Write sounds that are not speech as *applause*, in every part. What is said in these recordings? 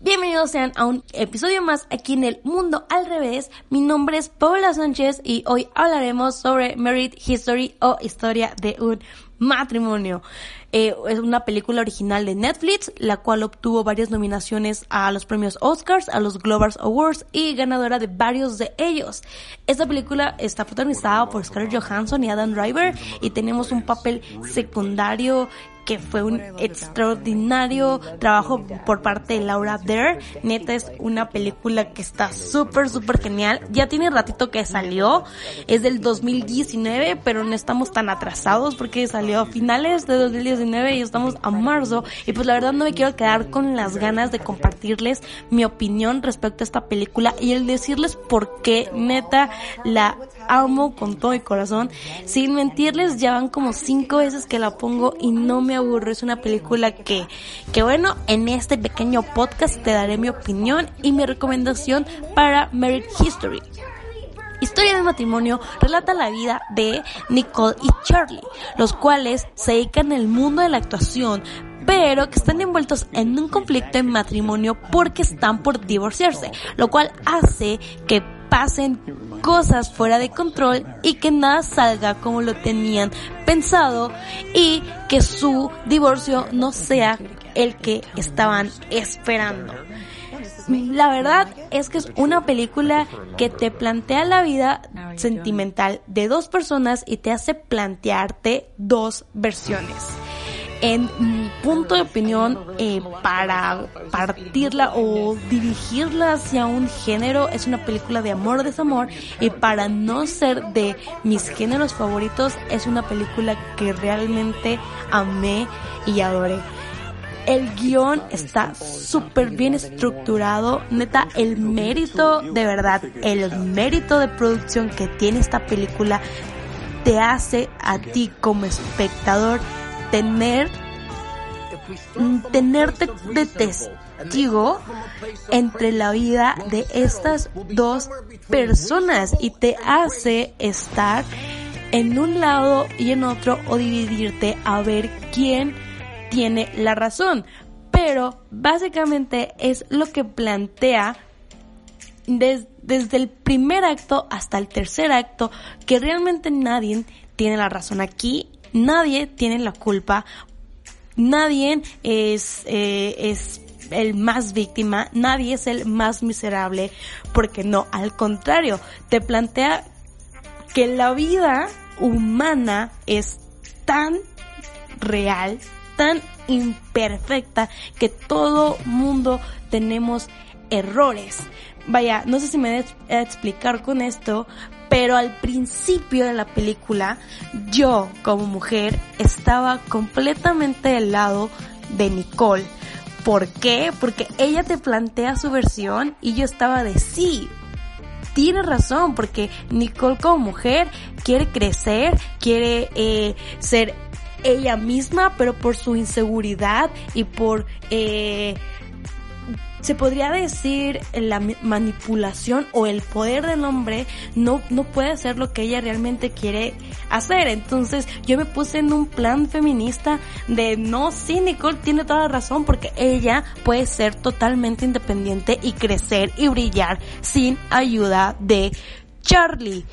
Bienvenidos sean a un episodio más aquí en el mundo al revés. Mi nombre es Paula Sánchez y hoy hablaremos sobre Merit History o historia de un matrimonio. Eh, es una película original de Netflix, la cual obtuvo varias nominaciones a los premios Oscars, a los Global Awards y ganadora de varios de ellos. Esta película está protagonizada por Scarlett Johansson y Adam Driver y tenemos un papel secundario que fue un extraordinario trabajo por parte de Laura Dare. Neta es una película que está súper, súper genial. Ya tiene ratito que salió. Es del 2019, pero no estamos tan atrasados porque salió a finales de 2019 y estamos a marzo. Y pues la verdad no me quiero quedar con las ganas de compartirles mi opinión respecto a esta película y el decirles por qué neta la amo con todo mi corazón. Sin mentirles, ya van como cinco veces que la pongo y no me aburro. Es una película que, que bueno, en este pequeño podcast te daré mi opinión y mi recomendación para Merit History. Historia de matrimonio relata la vida de Nicole y Charlie, los cuales se dedican al mundo de la actuación, pero que están envueltos en un conflicto en matrimonio porque están por divorciarse, lo cual hace que pasen cosas fuera de control y que nada salga como lo tenían pensado y que su divorcio no sea el que estaban esperando. La verdad es que es una película que te plantea la vida sentimental de dos personas y te hace plantearte dos versiones en mi punto de opinión, eh, para partirla o dirigirla hacia un género, es una película de amor o desamor. Y para no ser de mis géneros favoritos, es una película que realmente amé y adoré. El guion está súper bien estructurado. Neta, el mérito, de verdad, el mérito de producción que tiene esta película te hace a ti como espectador tener tenerte de testigo entre la vida de estas dos personas y te hace estar en un lado y en otro o dividirte a ver quién tiene la razón. Pero básicamente es lo que plantea desde el primer acto hasta el tercer acto que realmente nadie tiene la razón aquí nadie tiene la culpa, nadie es, eh, es el más víctima, nadie es el más miserable, porque no, al contrario, te plantea que la vida humana es tan real, tan imperfecta, que todo mundo tenemos errores. Vaya, no sé si me voy a explicar con esto, pero al principio de la película yo como mujer estaba completamente del lado de Nicole. ¿Por qué? Porque ella te plantea su versión y yo estaba de sí. Tiene razón, porque Nicole como mujer quiere crecer, quiere eh, ser ella misma, pero por su inseguridad y por eh, se podría decir la manipulación o el poder del hombre no, no puede hacer lo que ella realmente quiere hacer. Entonces yo me puse en un plan feminista de no, sí, Nicole tiene toda la razón porque ella puede ser totalmente independiente y crecer y brillar sin ayuda de Charlie.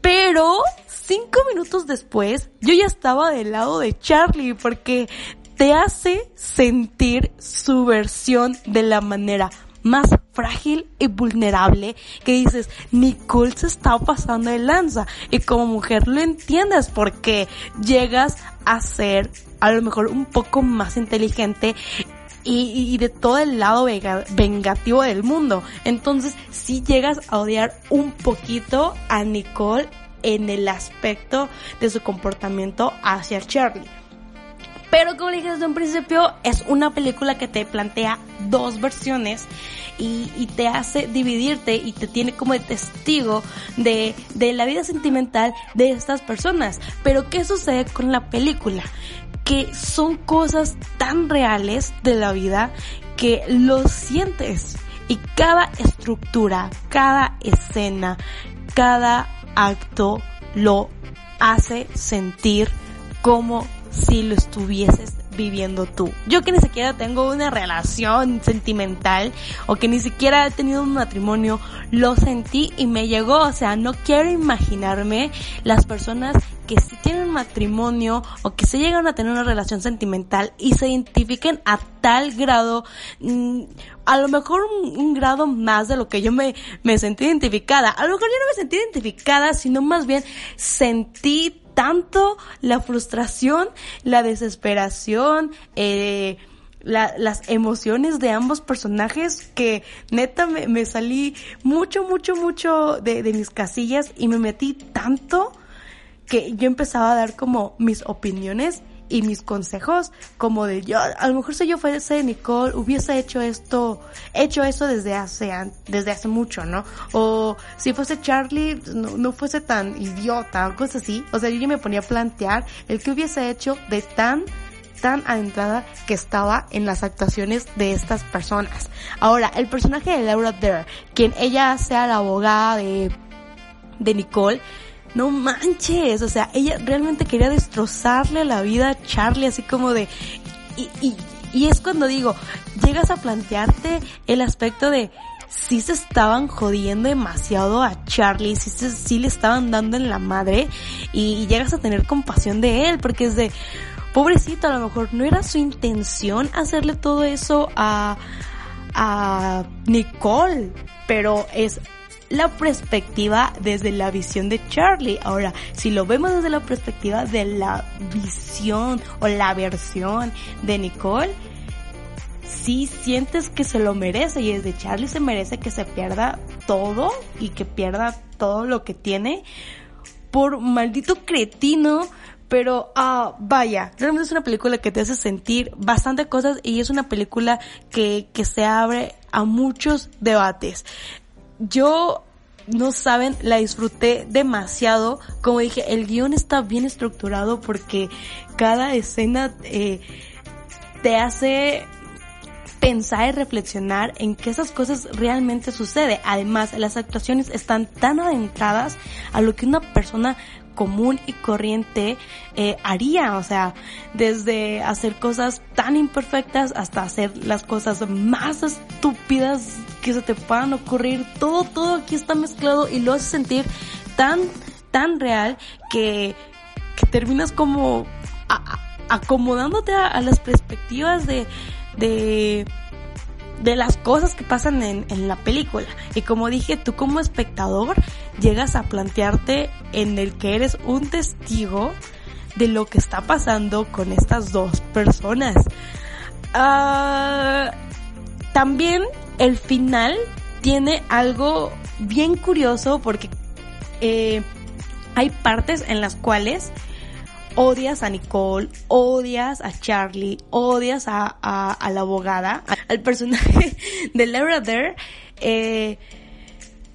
Pero cinco minutos después, yo ya estaba del lado de Charlie porque te hace sentir su versión de la manera más frágil y vulnerable que dices, Nicole se está pasando de lanza y como mujer lo entiendes porque llegas a ser a lo mejor un poco más inteligente y, de todo el lado vengativo del mundo. Entonces, si llegas a odiar un poquito a Nicole en el aspecto de su comportamiento hacia Charlie. Pero como dije desde un principio, es una película que te plantea dos versiones y, te hace dividirte y te tiene como testigo de, de la vida sentimental de estas personas. Pero ¿qué sucede con la película? que son cosas tan reales de la vida que lo sientes. Y cada estructura, cada escena, cada acto lo hace sentir como si lo estuvieses viviendo tú. Yo que ni siquiera tengo una relación sentimental o que ni siquiera he tenido un matrimonio, lo sentí y me llegó. O sea, no quiero imaginarme las personas que si tienen un matrimonio o que se llegan a tener una relación sentimental y se identifiquen a tal grado, mm, a lo mejor un, grado más de lo que yo me, me sentí identificada. A lo mejor yo no me sentí identificada, sino más bien sentí tanto la frustración, la desesperación, eh, las emociones de ambos personajes que neta me, salí mucho, mucho, mucho de, de mis casillas y me metí tanto que yo empezaba a dar como mis opiniones y mis consejos como de yo, a lo mejor si yo fuese Nicole, hubiese hecho esto, hecho eso desde hace, desde hace mucho, ¿no? O si fuese Charlie, no, no fuese tan idiota, o cosas así. O sea, yo me ponía a plantear el que hubiese hecho de tan tan adentrada que estaba en las actuaciones de estas personas. Ahora, el personaje de Laura Dare, quien ella sea la abogada de, de Nicole, no manches, o sea, ella realmente quería destrozarle la vida a Charlie, así como de, y, y, y es cuando digo, llegas a plantearte el aspecto de, si se estaban jodiendo demasiado a Charlie, si, si le estaban dando en la madre y, llegas a tener compasión de él, porque es de, pobrecito, a lo mejor no era su intención hacerle todo eso a, a Nicole, pero es la perspectiva desde la visión de Charlie. Ahora, si lo vemos desde la perspectiva de la visión o la versión de Nicole, si sientes que se lo merece y desde Charlie se merece que se pierda todo y que pierda todo lo que tiene por maldito cretino. Pero, ah, vaya, realmente es una película que te hace sentir bastante cosas y es una película que, que se abre a muchos debates yo no saben, la disfruté demasiado. Como dije, el guion está bien estructurado porque cada escena eh, te hace pensar y reflexionar en que esas cosas realmente suceden. Además, las actuaciones están tan adentradas a lo que una persona común y corriente eh, haría, o sea, desde hacer cosas tan imperfectas hasta hacer las cosas más estúpidas que se te puedan ocurrir, todo, todo aquí está mezclado y lo hace sentir tan, tan real que, terminas como acomodándote a, las perspectivas de, de las cosas que pasan en, la película. Y como dije, tú como espectador llegas a plantearte en el que eres un testigo de lo que está pasando con estas dos personas. Uh, también el final tiene algo bien curioso porque eh, hay partes en las cuales odias a Nicole, odias a Charlie, odias a, la abogada, al personaje de Laura Dare, eh,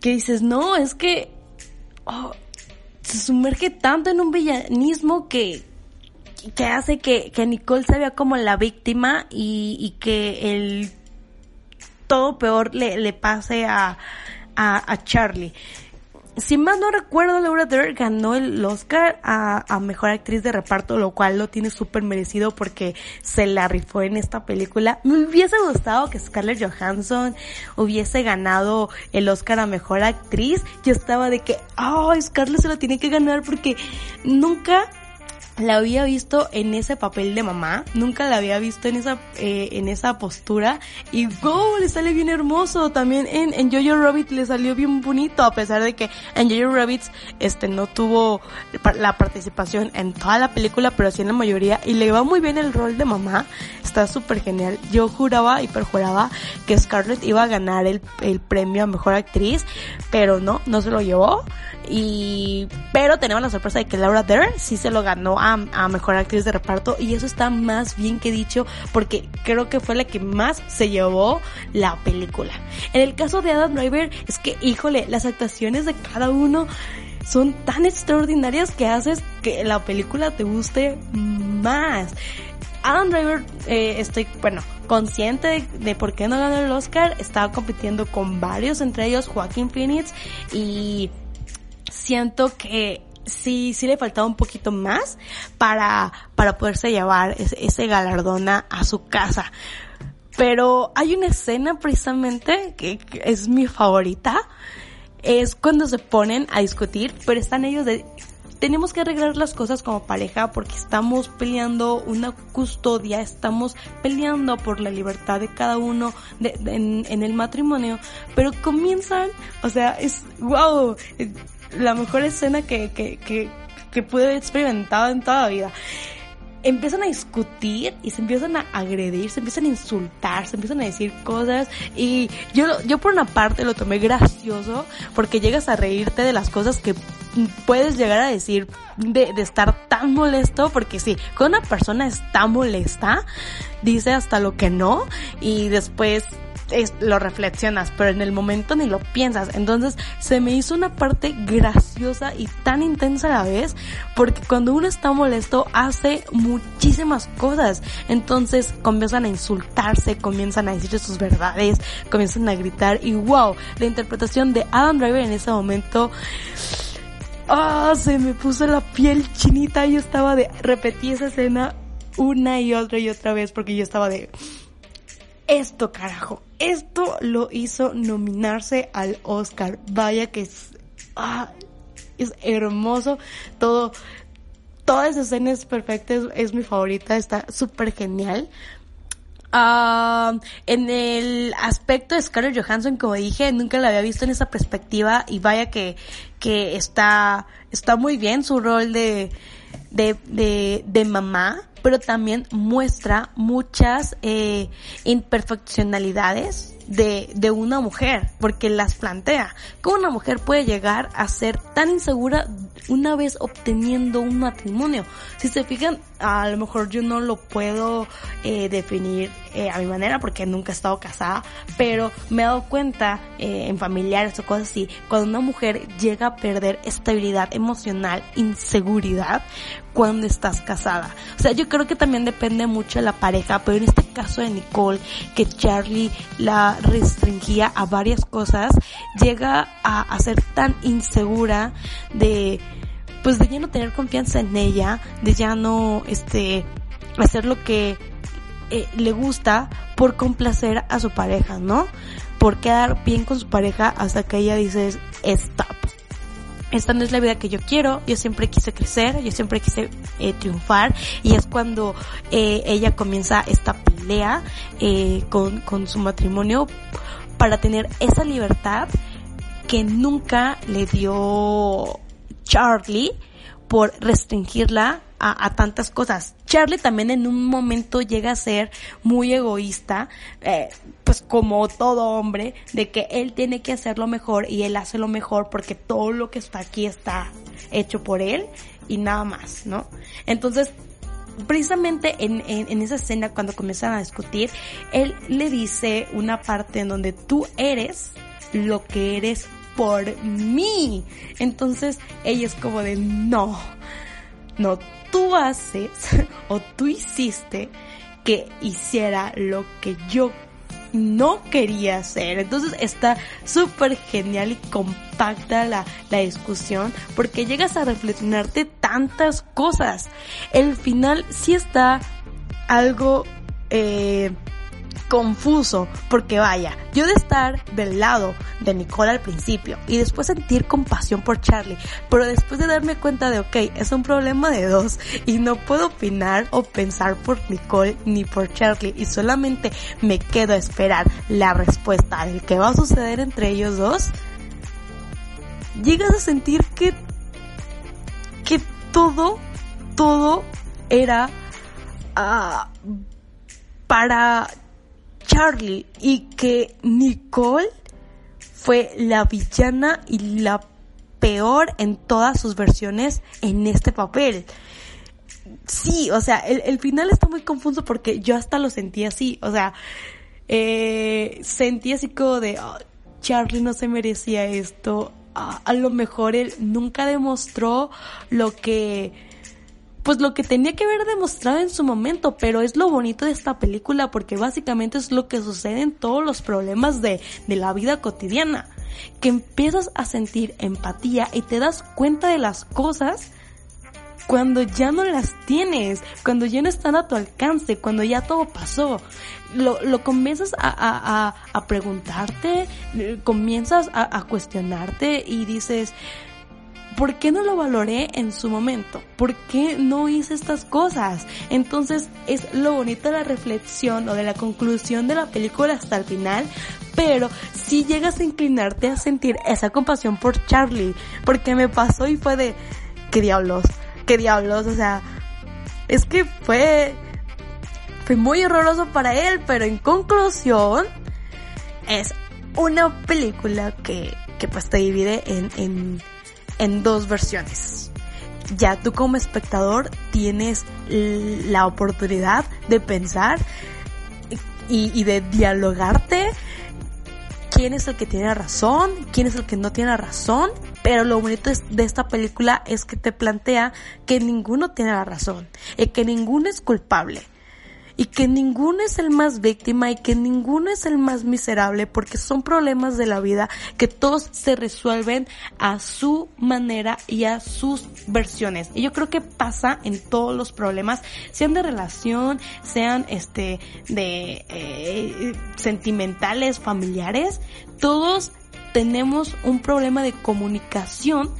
que dices, no, es que oh, se sumerge tanto en un villanismo que, que hace que, que Nicole se vea como la víctima y que el todo peor le, le pase a, a, a Charlie si más no recuerdo, Laura Dern ganó el Oscar a, Mejor Actriz de Reparto, lo cual lo tiene súper merecido porque se la rifó en esta película. Me hubiese gustado que Scarlett Johansson hubiese ganado el Oscar a Mejor Actriz. Yo estaba de que, ay, Scarlett se lo tiene que ganar porque nunca la había visto en ese papel de mamá, nunca la había visto en esa, eh, en esa postura y ¡go! le sale bien hermoso. También en, en Jojo Rabbit le salió bien bonito, a pesar de que en Jojo Rabbit este no tuvo la participación en toda la película, pero sí en la mayoría y le va muy bien el rol de mamá. Está súper genial. Yo juraba y perjuraba que Scarlett iba a ganar el, el premio a mejor actriz, pero no, no se lo llevó. Y, pero tenemos la sorpresa de que Laura Dern sí se lo ganó a, a, mejor actriz de reparto y eso está más bien que dicho porque creo que fue la que más se llevó la película. En el caso de Adam Driver es que, híjole, las actuaciones de cada uno son tan extraordinarias que haces que la película te guste más. Adam Driver, eh, estoy, bueno, consciente de, por qué no ganó el Oscar. Estaba compitiendo con varios, entre ellos Joaquín Phoenix. Y siento que sí, sí le faltaba un poquito más para, para poderse llevar ese, ese galardona a su casa. Pero hay una escena precisamente que, es mi favorita. Es cuando se ponen a discutir, pero están ellos de, tenemos que arreglar las cosas como pareja porque estamos peleando una custodia, estamos peleando por la libertad de cada uno de, en, el matrimonio, pero comienzan, o sea, es wow, la mejor escena que, que, que, que pude haber experimentado en toda vida. Empiezan a discutir y se empiezan a agredir, se empiezan a insultar, se empiezan a decir cosas. Y yo, yo por una parte lo tomé gracioso porque llegas a reírte de las cosas que puedes llegar a decir de, de estar tan molesto porque sí, cuando una persona está molesta, dice hasta lo que no y después es, lo reflexionas, pero en el momento ni lo piensas. Entonces se me hizo una parte graciosa y tan intensa a la vez, porque cuando uno está molesto hace muchísimas cosas. Entonces comienzan a insultarse, comienzan a decir sus verdades, comienzan a gritar y wow, la interpretación de Adam Driver en ese momento ah, se me puso la piel chinita. Yo estaba de, repetí esa escena una y otra y otra vez porque yo estaba de, esto carajo, esto lo hizo nominarse al Oscar. Vaya que es, ah, es hermoso todo. Toda esa escena es perfecta, es, mi favorita, está súper genial. Uh, en el aspecto de Scarlett Johansson, como dije, nunca la había visto en esa perspectiva y vaya que, que está, está muy bien su rol de, de, de, de mamá pero también muestra muchas eh, imperfeccionalidades de, de una mujer, porque las plantea. ¿Cómo una mujer puede llegar a ser tan insegura una vez obteniendo un matrimonio? Si se fijan, a lo mejor yo no lo puedo eh, definir eh, a mi manera porque nunca he estado casada, pero me he dado cuenta eh, en familiares o cosas así, cuando una mujer llega a perder estabilidad emocional, inseguridad, cuando estás casada. O sea, yo creo que también depende mucho de la pareja, pero en este caso de Nicole, que Charlie la restringía a varias cosas, llega a, ser tan insegura de pues de ya no tener confianza en ella, de ya no, este, hacer lo que eh, le gusta por complacer a su pareja, ¿no? Por quedar bien con su pareja hasta que ella dice, stop. Esta no es la vida que yo quiero, yo siempre quise crecer, yo siempre quise eh, triunfar y es cuando eh, ella comienza esta pelea eh, con, con su matrimonio para tener esa libertad que nunca le dio Charlie por restringirla a, tantas cosas. Charlie también en un momento llega a ser muy egoísta, eh, pues como todo hombre, de que él tiene que hacer lo mejor y él hace lo mejor porque todo lo que está aquí está hecho por él y nada más, ¿no? Entonces, precisamente en, en, en esa escena cuando comienzan a discutir, él le dice una parte en donde tú eres lo que eres por mí. Entonces ella es como de no, no, tú haces *laughs* o tú hiciste que hiciera lo que yo no quería hacer. Entonces está súper genial y compacta la, la discusión porque llegas a reflexionarte tantas cosas. El final sí está algo eh, confuso, porque vaya, yo de estar del lado de Nicole al principio y después sentir compasión por Charlie, pero después de darme cuenta de, ok, es un problema de dos y no puedo opinar o pensar por Nicole ni por Charlie y solamente me quedo a esperar la respuesta del que va a suceder entre ellos dos, llegas a sentir que, que todo, todo era uh, para Charlie y que Nicole fue la villana y la peor en todas sus versiones en este papel. Sí, o sea, el, el final está muy confuso porque yo hasta lo sentí así, o sea, eh, sentí así como de, Charlie no se merecía esto, a lo mejor él nunca demostró lo que pues lo que tenía que haber demostrado en su momento, pero es lo bonito de esta película porque básicamente es lo que sucede en todos los problemas de, de la vida cotidiana, que empiezas a sentir empatía y te das cuenta de las cosas cuando ya no las tienes, cuando ya no están a tu alcance, cuando ya todo pasó. Lo, lo comienzas a, a, a, a preguntarte, comienzas a, a cuestionarte y dices, ¿por qué no lo valoré en su momento? ¿Por qué no hice estas cosas? Entonces es lo bonito de la reflexión o de la conclusión de la película hasta el final, pero si llegas a inclinarte a sentir esa compasión por Charlie, porque me pasó y fue de, ¿qué diablos? qué diablos, o sea, es que fue, fue muy horroroso para él, pero en conclusión, es una película que, que pues te divide en, en, en dos versiones. Ya tú como espectador tienes la oportunidad de pensar y, de dialogarte quién es el que tiene razón, quién es el que no tiene razón, pero lo bonito de esta película es que te plantea que ninguno tiene la razón y que ninguno es culpable y que ninguno es el más víctima y que ninguno es el más miserable porque son problemas de la vida que todos se resuelven a su manera y a sus versiones. Y yo creo que pasa en todos los problemas, sean de relación, sean este de eh, sentimentales, familiares, todos tenemos un problema de comunicación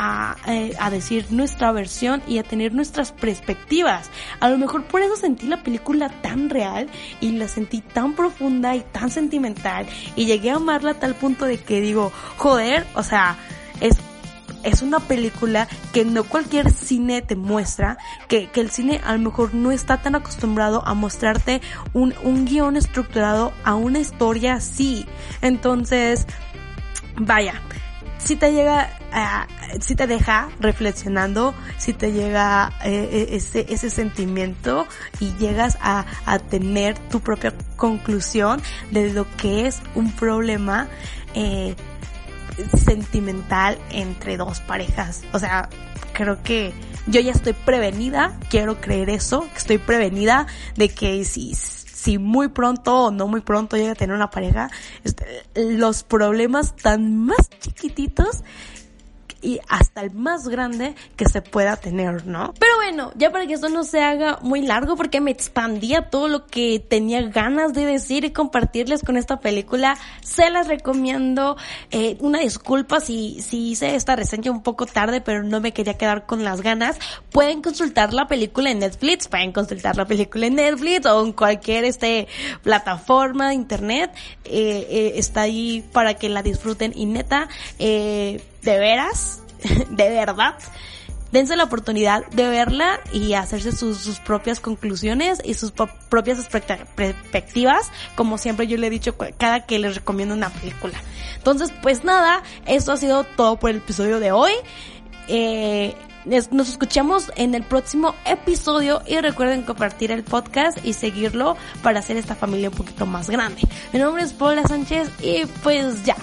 a, eh, a, decir nuestra versión y a tener nuestras perspectivas. A lo mejor por eso sentí la película tan real y la sentí tan profunda y tan sentimental y llegué a amarla a tal punto de que digo, joder, o sea, es es una película que no cualquier cine te muestra, que, que el cine a lo mejor no está tan acostumbrado a mostrarte un, un guion estructurado a una historia así. Entonces, vaya, si te llega, uh, si te deja reflexionando, si te llega eh, ese, ese sentimiento y llegas a, a tener tu propia conclusión de lo que es un problema eh, sentimental entre dos parejas. O sea, creo que yo ya estoy prevenida, quiero creer eso, que estoy prevenida de que si si muy pronto o no muy pronto llega a tener una pareja, este, los problemas tan más chiquititos y hasta el más grande que se pueda tener, ¿no? Pero bueno, ya para que esto no se haga muy largo porque me expandía todo lo que tenía ganas de decir y compartirles con esta película, se las recomiendo. Eh, una disculpa si, si hice esta reseña un poco tarde, pero no me quería quedar con las ganas. Pueden consultar la película en Netflix, pueden consultar la película en Netflix o en cualquier este plataforma de internet. Eh, eh, está ahí para que la disfruten y neta, eh, de veras, *laughs* de verdad, dense la oportunidad de verla y hacerse sus, propias conclusiones y sus propias perspectivas, como siempre yo le he dicho cada que les recomiendo una película. Entonces, pues nada, esto ha sido todo por el episodio de hoy. Eh, nos escuchamos en el próximo episodio y recuerden compartir el podcast y seguirlo para hacer esta familia un poquito más grande. Mi nombre es Paula Sánchez y pues ya.